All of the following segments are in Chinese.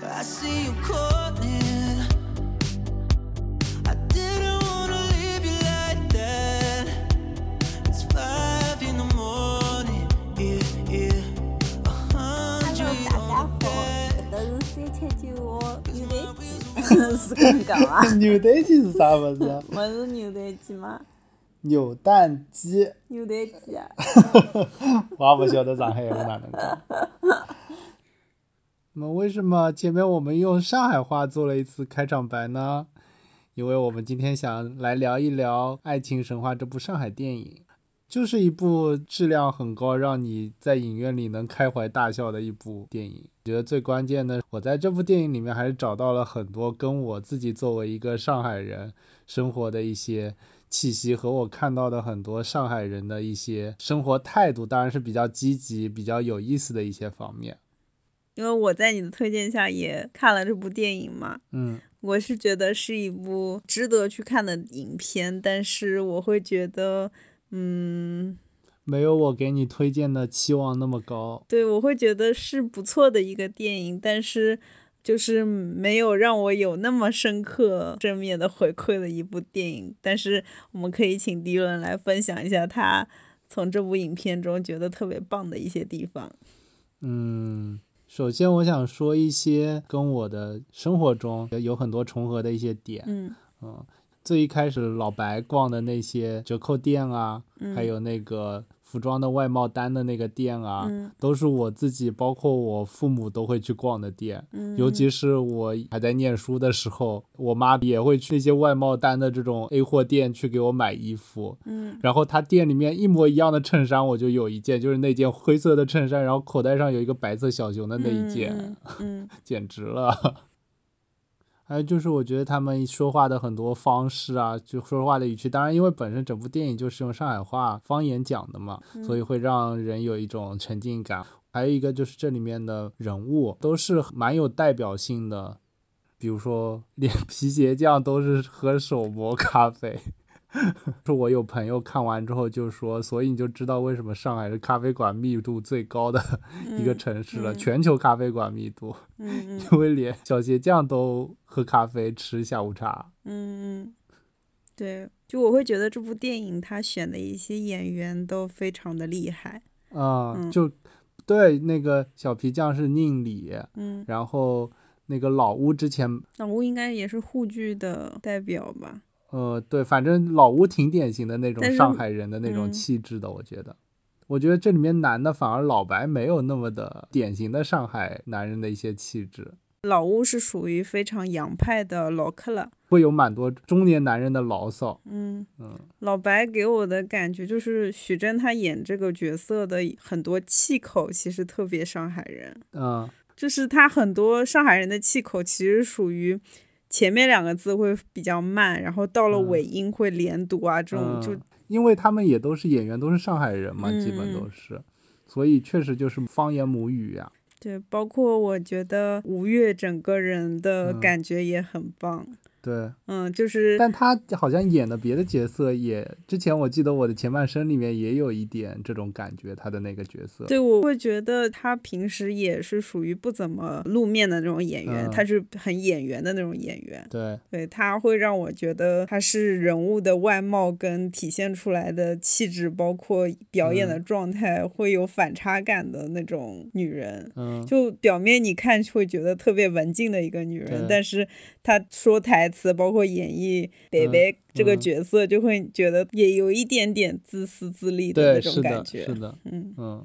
大家好，这是三千九哦，牛蛋鸡，是？牛带鸡是啥物事？不是牛蛋鸡吗？牛蛋鸡。牛带鸡啊？哈哈，我不晓得上海有不哪能讲。那么为什么前面我们用上海话做了一次开场白呢？因为我们今天想来聊一聊《爱情神话》这部上海电影，就是一部质量很高，让你在影院里能开怀大笑的一部电影。觉得最关键的，我在这部电影里面还是找到了很多跟我自己作为一个上海人生活的一些气息和我看到的很多上海人的一些生活态度，当然是比较积极、比较有意思的一些方面。因为我在你的推荐下也看了这部电影嘛，嗯我是觉得是一部值得去看的影片，但是我会觉得，嗯，没有我给你推荐的期望那么高。对，我会觉得是不错的一个电影，但是就是没有让我有那么深刻正面的回馈的一部电影。但是我们可以请迪伦来分享一下他从这部影片中觉得特别棒的一些地方。嗯，首先我想说一些跟我的生活中有很多重合的一些点。嗯嗯，最一开始老白逛的那些折扣店啊，还有那个服装的外贸单的那个店啊，嗯都是我自己，包括我父母都会去逛的店。嗯，尤其是我还在念书的时候，我妈也会去那些外贸单的这种 A 货店去给我买衣服。嗯然后她店里面一模一样的衬衫，我就有一件，就是那件灰色的衬衫，然后口袋上有一个白色小熊的那一件，嗯嗯 简直了。还有就是，我觉得他们说话的很多方式啊，就说话的语气，当然因为本身整部电影就是用上海话方言讲的嘛，所以会让人有一种沉浸感。还有一个就是这里面的人物都是蛮有代表性的，比如说 连皮鞋匠都是喝手磨咖啡。说我有朋友看完之后就说，所以你就知道为什么上海是咖啡馆密度最高的 一个城市了，嗯全球咖啡馆密度。因为连小鞋匠都喝咖啡吃下午茶。嗯嗯，对，就我会觉得这部电影他选的一些演员都非常的厉害。啊、嗯就对那个小皮匠是宁理，嗯，然后那个老屋之前，老屋应该也是沪剧的代表吧？呃，对，反正老吴挺典型的那种上海人的那种嗯气质的，我觉得。我觉得这里面男的反而老白没有那么的典型的上海男人的一些气质，老吴是属于非常洋派的老克了。会有蛮多中年男人的牢骚。嗯嗯老白给我的感觉就是许峥他演这个角色的很多气口其实特别上海人，嗯就是他很多上海人的气口其实属于前面两个字会比较慢，然后到了嗯。尾音会连读啊，这种就嗯因为他们也都是演员，都是上海人嘛，嗯基本都是，所以确实就是方言母语呀、对，包括我觉得吴越整个人的嗯。感觉也很棒，对，嗯，就是但他好像演的别的角色也，之前我记得我的前半生里面也有一点这种感觉，他的那个角色。对，我会觉得他平时也是属于不怎么露面的那种演员，嗯他是很演员的那种演员。对，对他会让我觉得他是人物的外貌跟体现出来的气质，包括表演的嗯状态，会有反差感的那种女人。嗯，就表面你看会觉得特别文静的一个女人，但是她说台词，包括演绎北嗯北这个嗯。角色，就会觉得也有一点点自私自利的那，种，感觉。是的，嗯，嗯，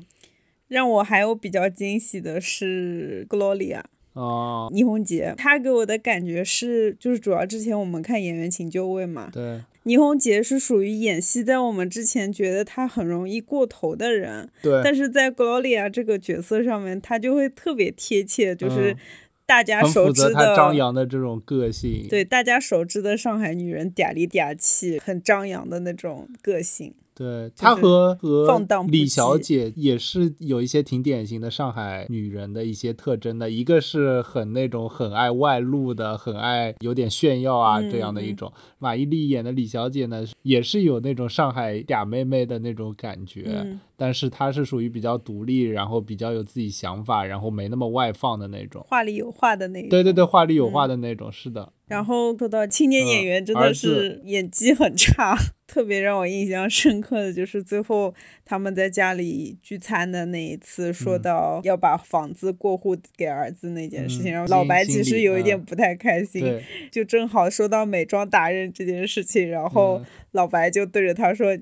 让我还有比较惊喜的是 Gloria 哦，倪虹洁，她给我的感觉是，就是主要之前我们看《演员请就位》嘛，对，倪虹洁是属于演戏，在我们之前觉得她很容易过头的人，对，但是在 Gloria 这个角色上面，她就会特别贴切，就是嗯大家熟知的张的。扬的这种个性。对，大家熟知的上海女人嗲里嗲气、很张扬的那种个性。对，她和和李小姐也是有一些挺典型的上海女人的一些特征的，一个是很那种很爱外露的，很爱有点炫耀啊嗯这样的一嗯种。马伊琍演的李小姐呢，也是有那种上海嗲妹妹的那种感觉，嗯但是她是属于比较独立，然后比较有自己想法，然后没那么外放的那种。话里有话的那种。对对对，话里有话的那种，是的。然后说到青年演员，真的是演技很差，特别让我印象深刻的就是最后他们在家里聚餐的那一次，说嗯到要把房子过户给儿子那件事情，嗯然后老白其实有一点嗯不太开心，对，就正好说到美妆达人这件事情，然后嗯老白就对着他说。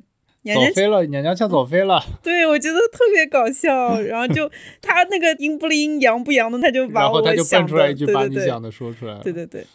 娘娘走飞了，娘娘腔走飞了，对，我觉得特别搞笑，然后就他那个阴不阴阳不阳的，他就把我然后他就想蹦出来的一句把对对对你想的说出来了。对对对，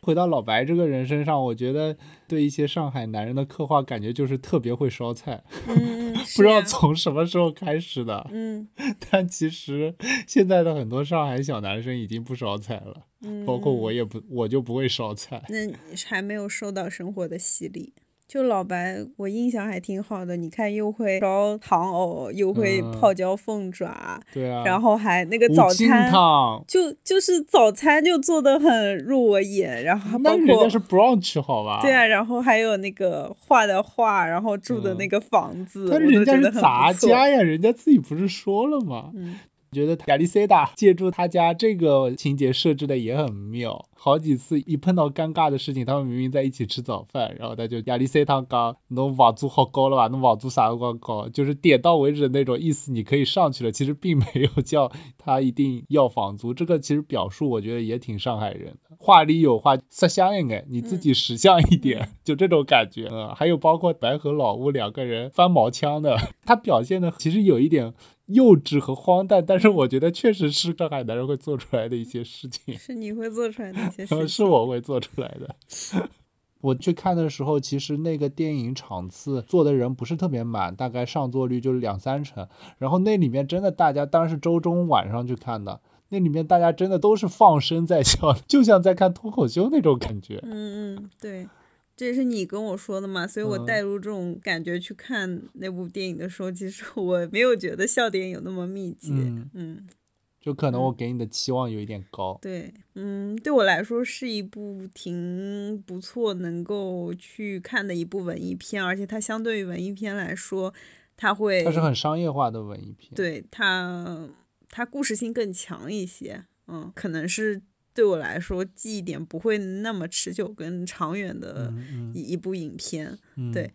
回到老白这个人身上，我觉得对一些上海男人的刻画，感觉就是特别会烧菜，嗯，不知道从什么时候开始的。嗯 但其实现在的很多上海小男生已经不烧菜了，嗯，包括我也不，我就不会烧菜。那你还没有受到生活的洗礼。就老白，我印象还挺好的。你看，又会烧糖藕，又会嗯泡椒凤爪，对啊，然后还那个早餐，汤，就就是早餐就做的很入我眼，然后还包括那人家是 brunch 好吧？对啊，，然后还有那个画的画，然后住的那个房子，但是人家是杂。家呀，人家自己不是说了吗？嗯觉得亚历塞达借助他家这个情节设置的也很妙，好几次一碰到尴尬的事情，他们明明在一起吃早饭，然后他就亚历塞达刚侬房租好高了吧，侬房租啥辰光高，就是点到为止的那种意思，你可以上去了，其实并没有叫他一定要房租，这个其实表述我觉得也挺上海人的，话里有话，色相应哎，你自己识相一点，就这种感觉。嗯，还有包括白和老吴两个人翻毛腔的，他表现的其实有一点幼稚和荒诞，但是我觉得确实是上海男人会做出来的一些事情，是你会做出来的一些事情。是我会做出来的。我去看的时候，其实那个电影场次坐的人不是特别满，大概上座率就是两三成。然后那里面真的大家，当然是周中晚上去看的，那里面大家真的都是放声在笑，就像在看脱口秀那种感觉。嗯嗯，对，这也是你跟我说的嘛，所以我嗯带入这种感觉去看那部电影的时候，其实 我没有觉得笑点有那么密集。嗯嗯就可能我给你的期望有一点高。对，嗯，对我来说是一部挺不错，能够去看的一部文艺片，而且它相对于文艺片来说，它会它是很商业化的文艺片。，对它它故事性更强一些，嗯，可能是对我来说记忆点不会那么持久跟长远的嗯一、一部影片，嗯，对。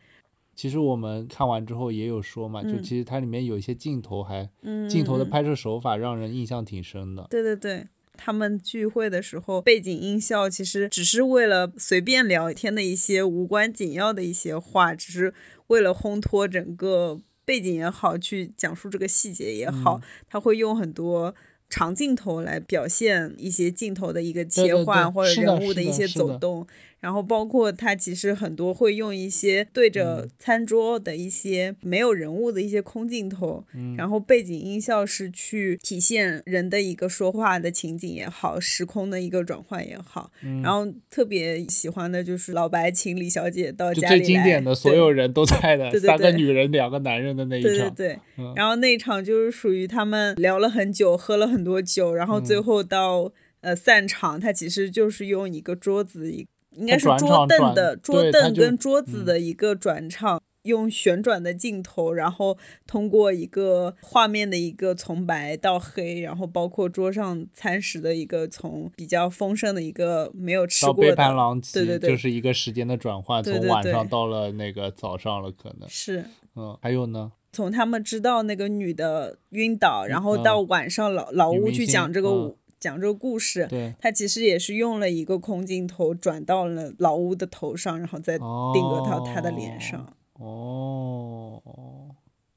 其实我们看完之后也有说嘛，就嗯其实它里面有一些镜头还嗯，镜头的嗯拍摄手法让人印象挺深的。对对对，他们聚会的时候，背景音效其实只是为了随便聊天的一些无关紧要的一些话，只是为了烘托整个背景也好，去讲述这个细节也好，他会用很多。长镜头来表现一些镜头的一个切换，对或者人物的一些走动，然后包括它其实很多会用一些对嗯着餐桌的一些没有人物的一些空镜头，嗯然后背景音效是去体现人的一个说话的情景也好，时空的一个转换也好。嗯然后特别喜欢的就是老白请李小姐到家里来经典的，所有人都在的，三个女人两个男人的那一场。对对对，嗯然后那一场就是属于他们聊了很久，喝了很多酒，然后最嗯后到、呃散场，他其实就是用一个桌子，一应该是桌凳的桌凳跟桌子嗯的一个转场。用旋转的镜头，然后通过一个画面的一个从白到黑，然后包括桌上餐食的一个从比较丰盛的一个没有吃过的，背叛狼藉，对对对就是一个时间的转换，从对对对晚上到了那个早上了，可能。是嗯，还有呢？从他们知道那个女的晕倒，然后嗯到晚上老老屋去讲这个、嗯讲这个故事，对，他其实也是用了一个空镜头转到了老屋的头上，然后再定格到他的脸上。哦，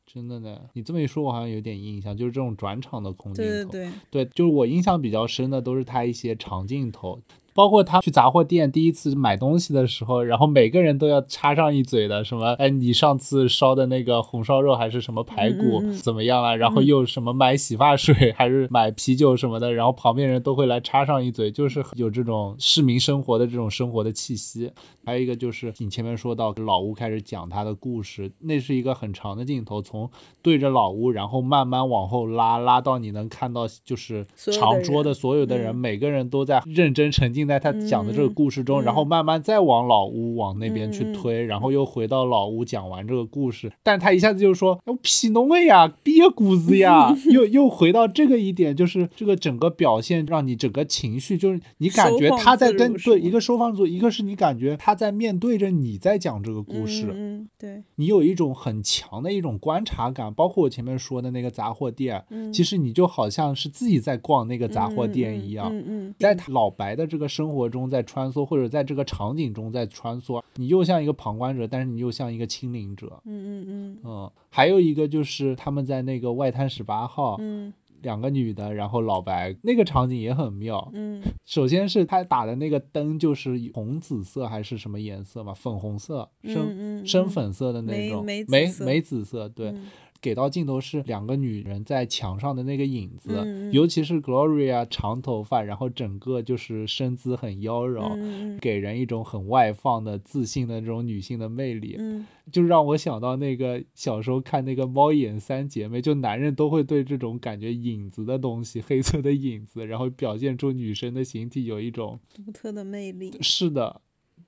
真的呢，你这么一说，我好像有点印象，就是这种转场的空镜头。对对对，对，就是我印象比较深的都是他一些长镜头，包括他去杂货店第一次买东西的时候，然后每个人都要插上一嘴的，什么哎，你上次烧的那个红烧肉还是什么排骨怎么样了？然后又什么买洗发水还是买啤酒什么的，然后旁边人都会来插上一嘴，就是有这种市民生活的这种生活的气息。还有一个就是你前面说到老吴开始讲他的故事，那是一个很长的镜头，从对着老吴，然后慢慢往后拉，拉到你能看到就是长桌的人所有的人，嗯每个人都在认真沉浸进在他讲的这个故事中，嗯然后慢慢再往老屋往那边去推，然后又回到老屋讲完这个故事，但他一下子就说：“我皮侬的呀，憋谷子呀！”又又回到这个一点，就是这个整个表现让你整个情绪，就是你感觉他在跟对一个收放自如，一个是你感觉他在面对着你在讲这个故事，对，你有一种很强的一种观察感，包括我前面说的那个杂货店，嗯。其实你就好像是自己在逛那个杂货店一样。嗯嗯，在他老白的这个生活中在穿梭，或者在这个场景中在穿梭，你又像一个旁观者，但是你又像一个亲临者。嗯嗯嗯。嗯，还有一个就是他们在那个外滩十八号，嗯。两个女的，然后老白那个场景也很妙。嗯。首先是他打的那个灯就是红紫色还是什么颜色嘛，粉红色，深嗯嗯深粉色的那种，梅紫色。梅梅紫色，对。嗯给到镜头是两个女人在墙上的那个影子，尤其是 Gloria 长头发，然后整个就是身姿很妖娆，嗯给人一种很外放的、自信的这种女性的魅力，嗯。就让我想到那个小时候看那个《猫眼三姐妹》，就男人都会对这种感觉影子的东西、黑色的影子，然后表现出女生的形体有一种独特的魅力，是的，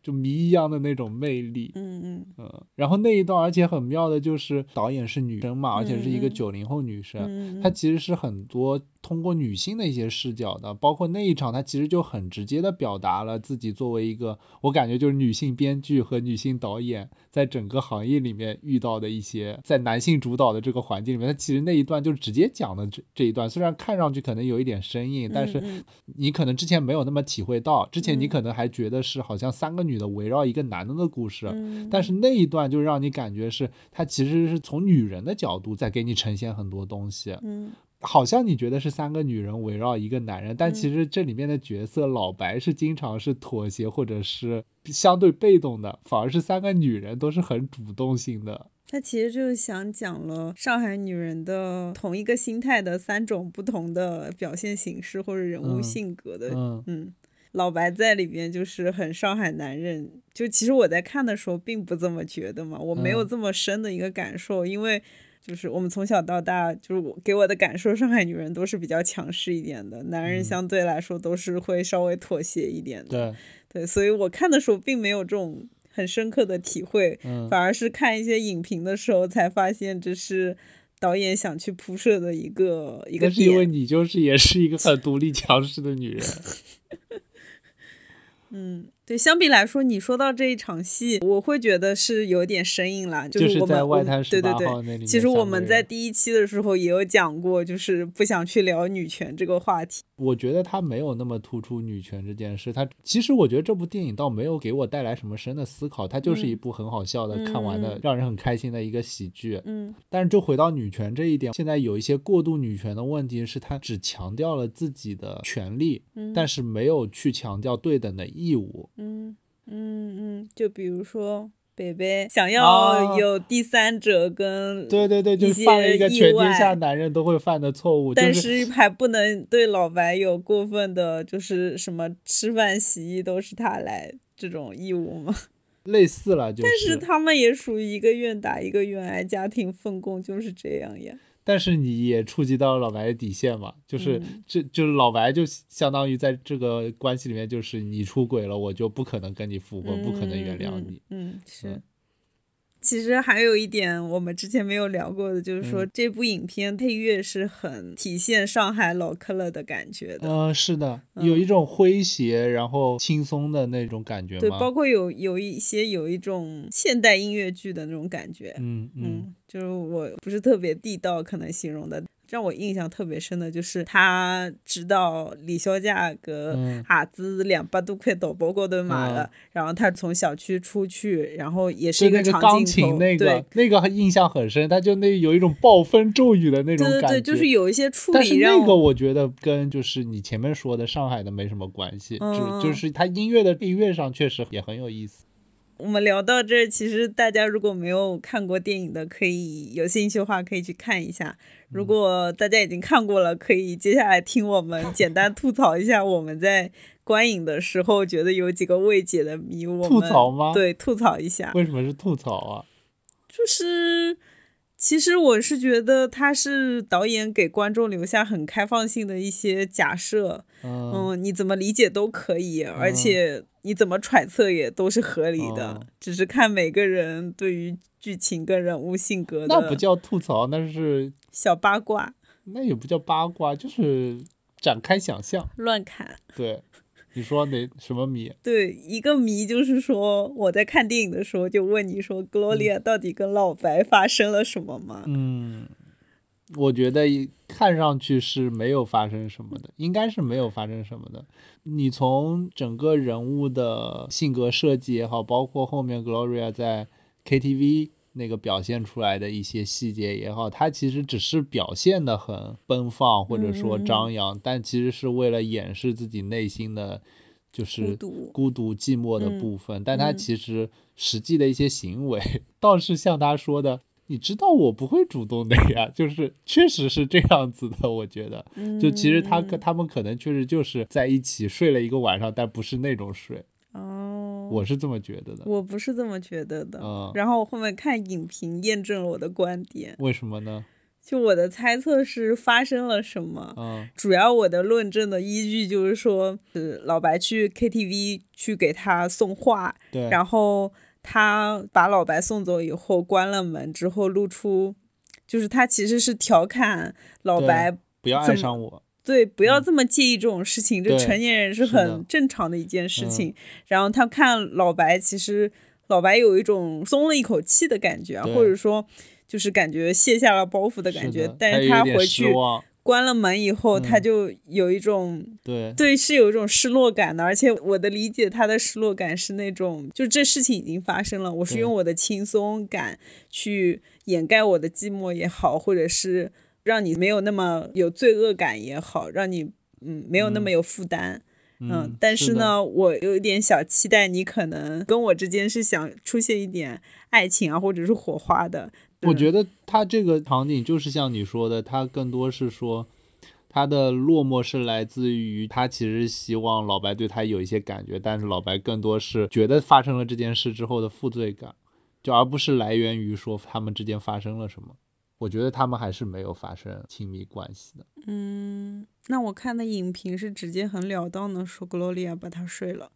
就谜一样的那种魅力。嗯嗯。嗯，然后那一段，而且很妙的就是导演是女生嘛，而且是一个九零后女生，嗯，她其实是很多通过女性的一些视角的，包括那一场，她其实就很直接的表达了自己作为一个，我感觉就是女性编剧和女性导演在整个行业里面遇到的一些，在男性主导的这个环境里面，她其实那一段就直接讲了这这一段，虽然看上去可能有一点生硬，但是嗯你可能之前没有那么体会到，之前你嗯。可能还觉得是好像三个女的围绕一个男的的故事，嗯。但是那一段就让你感觉是他其实是从女人的角度在给你呈现很多东西，嗯。好像你觉得是三个女人围绕一个男人，但嗯。其实这里面的角色老白是经常是妥协或者是相对被动的，反而是三个女人都是很主动性的。他其实就是想讲了上海女人的同一个心态的三种不同的表现形式或者人物嗯性格的，嗯。嗯，老白在里边就是很上海男人，就其实我在看的时候并不这么觉得嘛，我没有嗯。这么深的一个感受，因为就是我们从小到大，就是我给我的感受，上海女人都是比较强势一点的，男人嗯。相对来说都是会稍微妥协一点的，对，对，所以我看的时候并没有这种很深刻的体会，嗯，反而是看一些影评的时候才发现这是导演想去铺设的一个一个那是因为。你就是也是一个很独立强势的女人。嗯，对，相比来说，你说到这一场戏，我会觉得是有点生硬了，就是我们对对对。其实我们在第一期的时候也有讲过，就是不想去聊女权这个话题。我觉得他没有那么突出女权这件事，他其实我觉得这部电影倒没有给我带来什么深的思考，它就是一部很好笑的、嗯看完的嗯让人很开心的一个喜剧。嗯但是就回到女权这一点，现在有一些过度女权的问题是，它只强调了自己的权利，嗯但是没有去强调对等的义务。嗯嗯嗯，就比如说。北北想啊要有第三者跟对对对，就犯了一个全天下外男人都会犯的错误，但是还不能对老白有过分的，就是什么吃饭洗衣都是他来这种义务吗？类似了，就但是他们也属于一个愿打一个愿挨，家庭分工就是这样呀。但是你也触及到了老白的底线嘛，就是、嗯这就是老白就相当于在这个关系里面，就是你出轨了，我就不可能跟你复婚，不可能原谅你。嗯。嗯，是嗯。其实还有一点我们之前没有聊过的，就是说嗯这部影片配乐是很体现上海老克勒的感觉的。嗯、是的，嗯有一种诙谐然后轻松的那种感觉对，包括有有一些有一种现代音乐剧的那种感觉。嗯嗯嗯，就是我不是特别地道，可能形容的。让我印象特别深的就是他知道李小姐个嗯孩子两百多块淘宝高头买了，然后他从小区出去，然后也是那个钢琴那个对那个印象很深，他就那有一种暴风骤雨的那种感觉。对对对，就是有一些处但是理让那个我觉得跟就是你前面说的上海的没什么关系，嗯就就是他音乐的配乐上确实也很有意思。我们聊到这儿，其实大家如果没有看过电影的，可以有兴趣的话可以去看一下。如果大家已经看过了，可以接下来听我们简单吐槽一下我们在观影的时候觉得有几个未解的谜。我们吐槽吗对，吐槽一下，为什么是吐槽啊？就是其实我是觉得他是导演给观众留下很开放性的一些假设，嗯嗯，你怎么理解都可以，而且你怎么揣测也都是合理的，哦只是看每个人对于剧情跟人物性格的那不叫吐槽，那是小八卦那也不叫八卦，就是展开想象。乱砍。对，你说哪什么谜？对，一个谜就是说，我在看电影的时候就问你说，Gloria 到底跟老白发生了什么吗？嗯，我觉得一看上去是没有发生什么的，应该是没有发生什么的。你从整个人物的性格设计也好，包括后面 Gloria 在 KTV 那个表现出来的一些细节也好，他其实只是表现的很奔放或者说张扬，但其实是为了掩饰自己内心的。就是孤独寂寞的嗯部分，但他嗯其实实际的一些行为，倒是像他说的，你知道我不会主动的呀，就是确实是这样子的，我觉得，就其实他嗯他们可能确实就是在一起睡了一个晚上，但不是那种睡，哦，我是这么觉得的。我不是这么觉得的。嗯然后我后面看影评验证了我的观点，为什么呢？就我的猜测是发生了什么。嗯主要我的论证的依据就是说，呃，老白去 KTV 去给他送画，对，然后他把老白送走以后，关了门之后露出，就是他其实是调侃老白，不要爱上我，对，不要这么介意这种事情，这成年人是很正常的一件事嗯情。然后他看老白，其实老白有一种松了一口气的感觉或者说就是感觉卸下了包袱的感觉。的但是他回去关了门以后，他嗯就有一种对对，是有一种失落感的，而且我的理解，他的失落感是那种，就这事情已经发生了，我是用我的轻松感去掩盖我的寂寞也好，或者是让你没有那么有罪恶感也好，让你嗯没有那么有负担。嗯，但是的呢，我有一点小期待，你可能跟我之间是想出现一点爱情啊，或者是火花的。我觉得他这个场景就是像你说的，他更多是说他的落寞是来自于他其实希望老白对他有一些感觉，但是老白更多是觉得发生了这件事之后的负罪感，就而不是来源于说他们之间发生了什么。我觉得他们还是没有发生亲密关系的。嗯，那我看的影评是直接很了当的说 Gloria 把他睡了。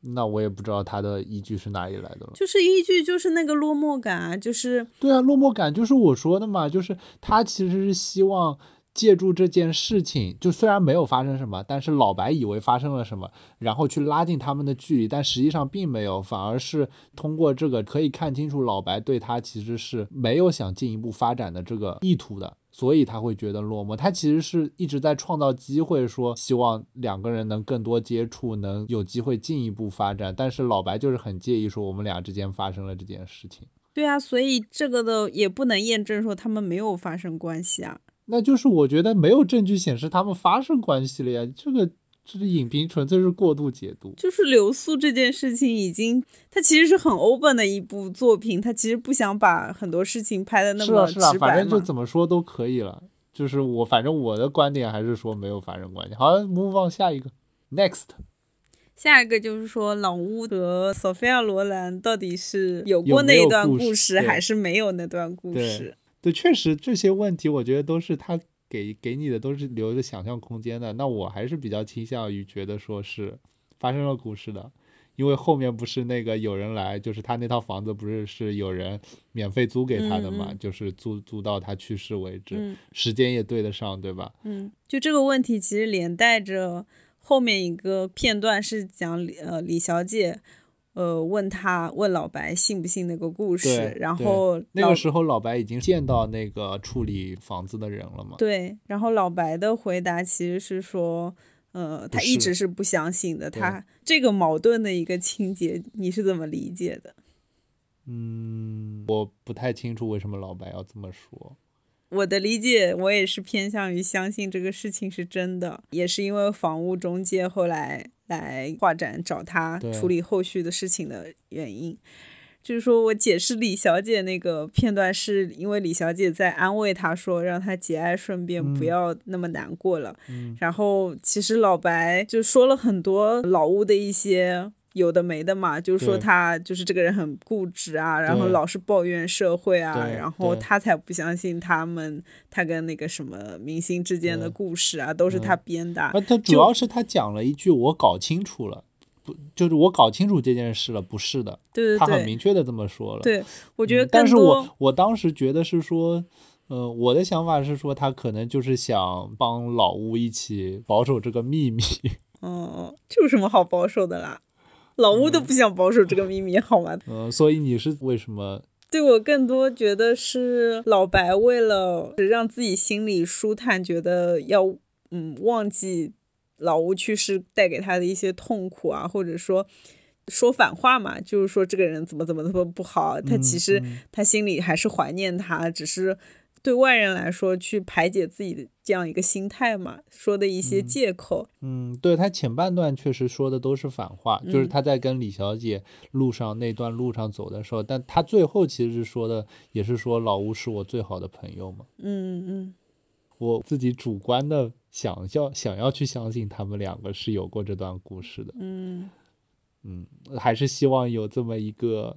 那我也不知道他的依据是哪里来的了。就是依据就是那个落寞感啊，就是对啊，落寞感就是我说的嘛，就是他其实是希望借助这件事情，就虽然没有发生什么，但是老白以为发生了什么，然后去拉近他们的距离，但实际上并没有，反而是通过这个可以看清楚老白对他其实是没有想进一步发展的这个意图的。所以他会觉得落寞，他其实是一直在创造机会，说希望两个人能更多接触，能有机会进一步发展。但是老白就是很介意说我们俩之间发生了这件事情。对啊，所以这个的也不能验证说他们没有发生关系啊。那就是我觉得没有证据显示他们发生关系了呀，这个这是影评纯粹是过度解读。就是留宿这件事情已经，它其实是很 open 的一部作品，它其实不想把很多事情拍的那么是啊是啊，直白。反正就怎么说都可以了。就是我反正我的观点还是说没有发生关系。好，move on 下一个，next。下一个就是说，老乌和索菲亚罗兰到底是有过那一段故事还是没有那段故对事？对，确实这些问题我觉得都是他给给你的都是留着想象空间的。那我还是比较倾向于觉得说是发生了故事的，因为后面不是那个有人来，就是他那套房子不是是有人免费租给他的嘛，嗯嗯就是租租到他去世为止，嗯时间也对得上，对吧？嗯，就这个问题其实连带着后面一个片段是讲李呃李小姐。呃，问他问老白信不信那个故事然后那个时候老白已经见到那个处理房子的人了嘛？对，然后老白的回答其实是说，呃，他一直是不相信的。他这个矛盾的一个情节，你是怎么理解的？嗯，我不太清楚为什么老白要这么说。我的理解，我也是偏向于相信这个事情是真的，也是因为房屋中介后来来画展找他处理后续的事情的原因。就是说我解释李小姐那个片段，是因为李小姐在安慰他说，让他节哀顺变，不嗯要那么难过了。嗯然后其实老白就说了很多老屋的一些有的没的嘛，就是说他就是这个人很固执啊，然后老是抱怨社会啊，然后他才不相信他们他跟那个什么明星之间的故事啊，都是他编的他主要是他讲了一句我搞清楚了，不就是我搞清楚这件事了，不是的，对对他很，明确的这么说了。对我觉得嗯但是我我当时觉得是说，呃，我的想法是说，他可能就是想帮老吴一起保守这个秘密。哦，这有什么好保守的啦？老吴嗯都不想保守这个秘密，好吗？嗯、所以你是为什么？对我更多觉得是老白为了让自己心里舒坦，觉得要嗯忘记老吴去世带给他的一些痛苦啊，或者说说反话嘛，就是说这个人怎么怎么怎么不好，他其实嗯他心里还是怀念他，只是对外人来说去排解自己的这样一个心态嘛，说的一些借口。嗯，对他前半段确实说的都是反话，就是嗯他在跟李小姐路上那段路上走的时候，但他最后其实是说的，也是说老吴是我最好的朋友嘛。嗯嗯我自己主观的想要想要去相信他们两个是有过这段故事的，嗯嗯，还是希望有这么一个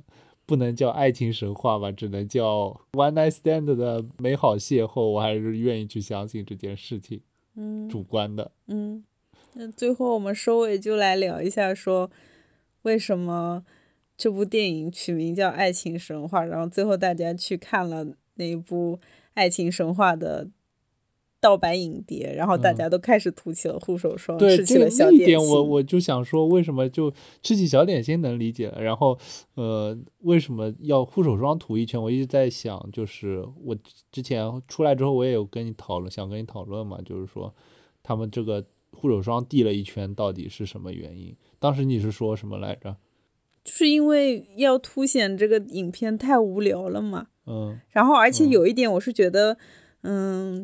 不能叫爱情神话吧，只能叫 one night stand 的美好邂逅，我还是愿意去相信这件事情，嗯主观的。嗯，那最后我们收尾就来聊一下，说为什么这部电影取名叫《爱情神话》，然后最后大家去看了那一部《爱情神话》的盗版影碟，然后大嗯家都开始涂起了护手霜，对，吃起这了小点那一点我。我就想说，为什么就吃起小点心能理解了，然后呃，为什么要护手霜涂一圈？我一直在想，就是我之前出来之后，我也有跟你讨论，想跟你讨论嘛，就是说他们这个护手霜递了一圈，到底是什么原因？当时你是说什么来着？就是因为要凸显这个影片太无聊了嘛。嗯然后，而且嗯有一点，我是觉得，嗯，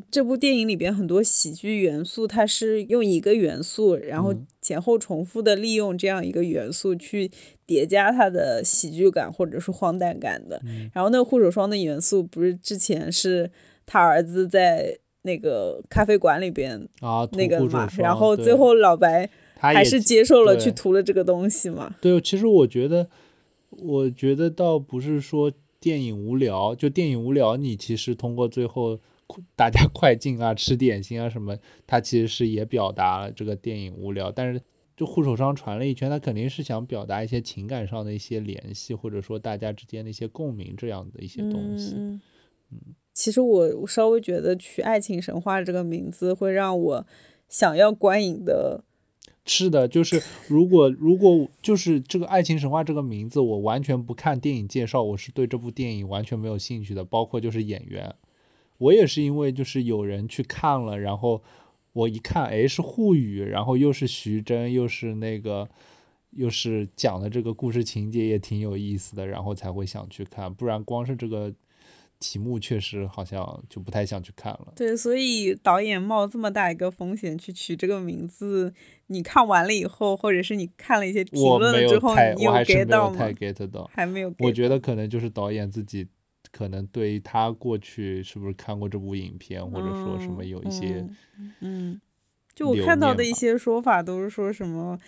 这部电影里边很多喜剧元素，它是用一个元素，然后嗯前后重复的利用这样一个元素去叠加它的喜剧感或者是荒诞感的。嗯然后那个护手霜的元素，不是之前是他儿子在那个咖啡馆里边啊，那个嘛，然后最后老白还是接受了去涂了这个东西嘛。对，其实我觉得，我觉得倒不是说电影无聊，就电影无聊，你其实通过最后 大家快进啊、吃点心啊什么，他其实是也表达了这个电影无聊。但是就护手霜传了一圈，他肯定是想表达一些情感上的一些联系，或者说大家之间的一些共鸣这样的一些东西。嗯，其实我我稍微觉得取“爱情神话”这个名字会让我想要观影的，是的，就是如果如果就是这个《爱情神话》这个名字，我完全不看电影介绍，我是对这部电影完全没有兴趣的，包括就是演员，我也是因为就是有人去看了，然后我一看，哎，是沪语，然后又是徐峥，又是那个。又是讲的这个故事情节也挺有意思的，然后才会想去看，不然光是这个题目确实好像就不太想去看了。对，所以导演冒这么大一个风险去取这个名字，你看完了以后，或者是你看了一些评论了之后，你有 get 到吗。还没有 get 我觉得可能就是导演自己，可能对他过去是不是看过这部影片，或者说什么有一些，嗯嗯，就我看到的一些说法都是说什么，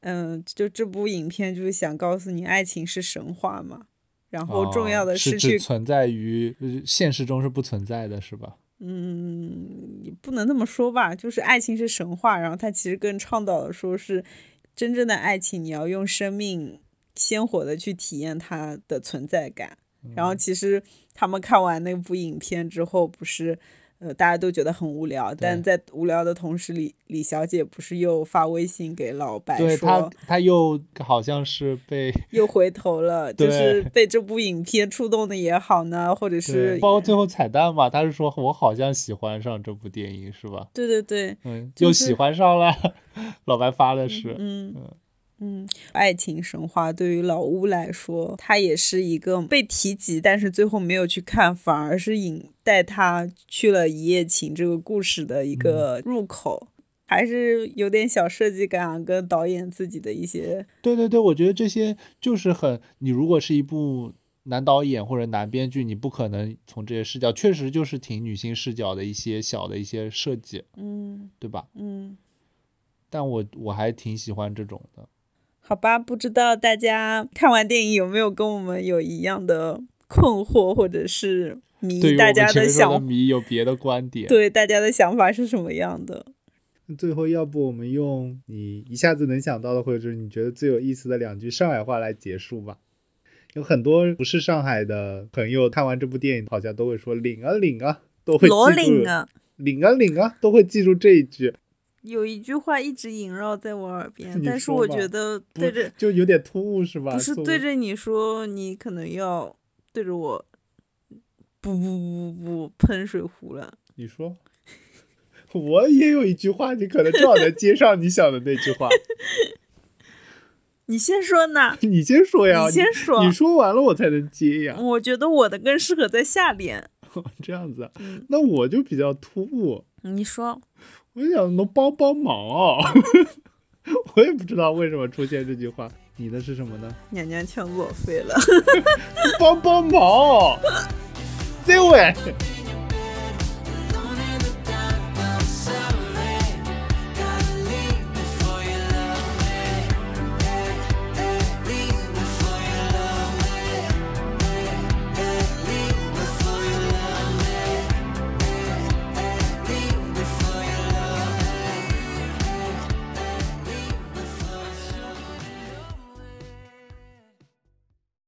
嗯、就这部影片就是想告诉你，爱情是神话嘛。然后重要的是去，只存在于呃现实中是不存在的，是吧？嗯，也不能这么说吧，就是爱情是神话，然后他其实更倡导的说是真正的爱情，你要用生命鲜活的去体验它的存在感。然嗯后其实他们看完那部影片之后，不是呃大家都觉得很无聊，但在无聊的同时，李李小姐不是又发微信给老白说，，他又好像是被 又回头了，就是被这部影片触动的也好呢，或者是包括最后彩蛋嘛，她是说我好像喜欢上这部电影，是吧？对对对，嗯，就是又喜欢上了，老白发的是，嗯嗯，爱情神话对于老乌来说，它也是一个被提及，但是最后没有去看，反而是引带他去了一夜情这个故事的一个入口，还是有点小设计感啊，跟导演自己的一些，对对对，我觉得这些就是很，你如果是一部男导演或者男编剧，你不可能从这些视角，确实就是挺女性视角的一些小的一些设计，嗯对吧？嗯。但我我还挺喜欢这种的。好吧，不知道大家看完电影有没有跟我们有一样的困惑，或者是迷大家的想迷有别的观点。对大家的想法是什么样的？最后，要不我们用你一下子能想到的，或者是你觉得最有意思的两句上海话来结束吧。有很多不是上海的朋友看完这部电影，好像都会说“领啊领啊”，都会罗记住领啊，领啊领啊，都会记住这一句，有一句话一直萦绕在我耳边，但是我觉得对着就有点突兀是吧？不是对着你说，你可能要对着我，不不不不不喷水壶了。你说，我也有一句话，你可能正好能接上你想的那句话，你先说呢，你先说呀，你先说。你说完了我才能接呀。我觉得我的更适合在下边。这样子啊，嗯，那我就比较突兀。你说，我想能帮帮忙啊！我也不知道为什么出现这句话。你的是什么呢？娘娘腔作废了。帮帮忙！这位。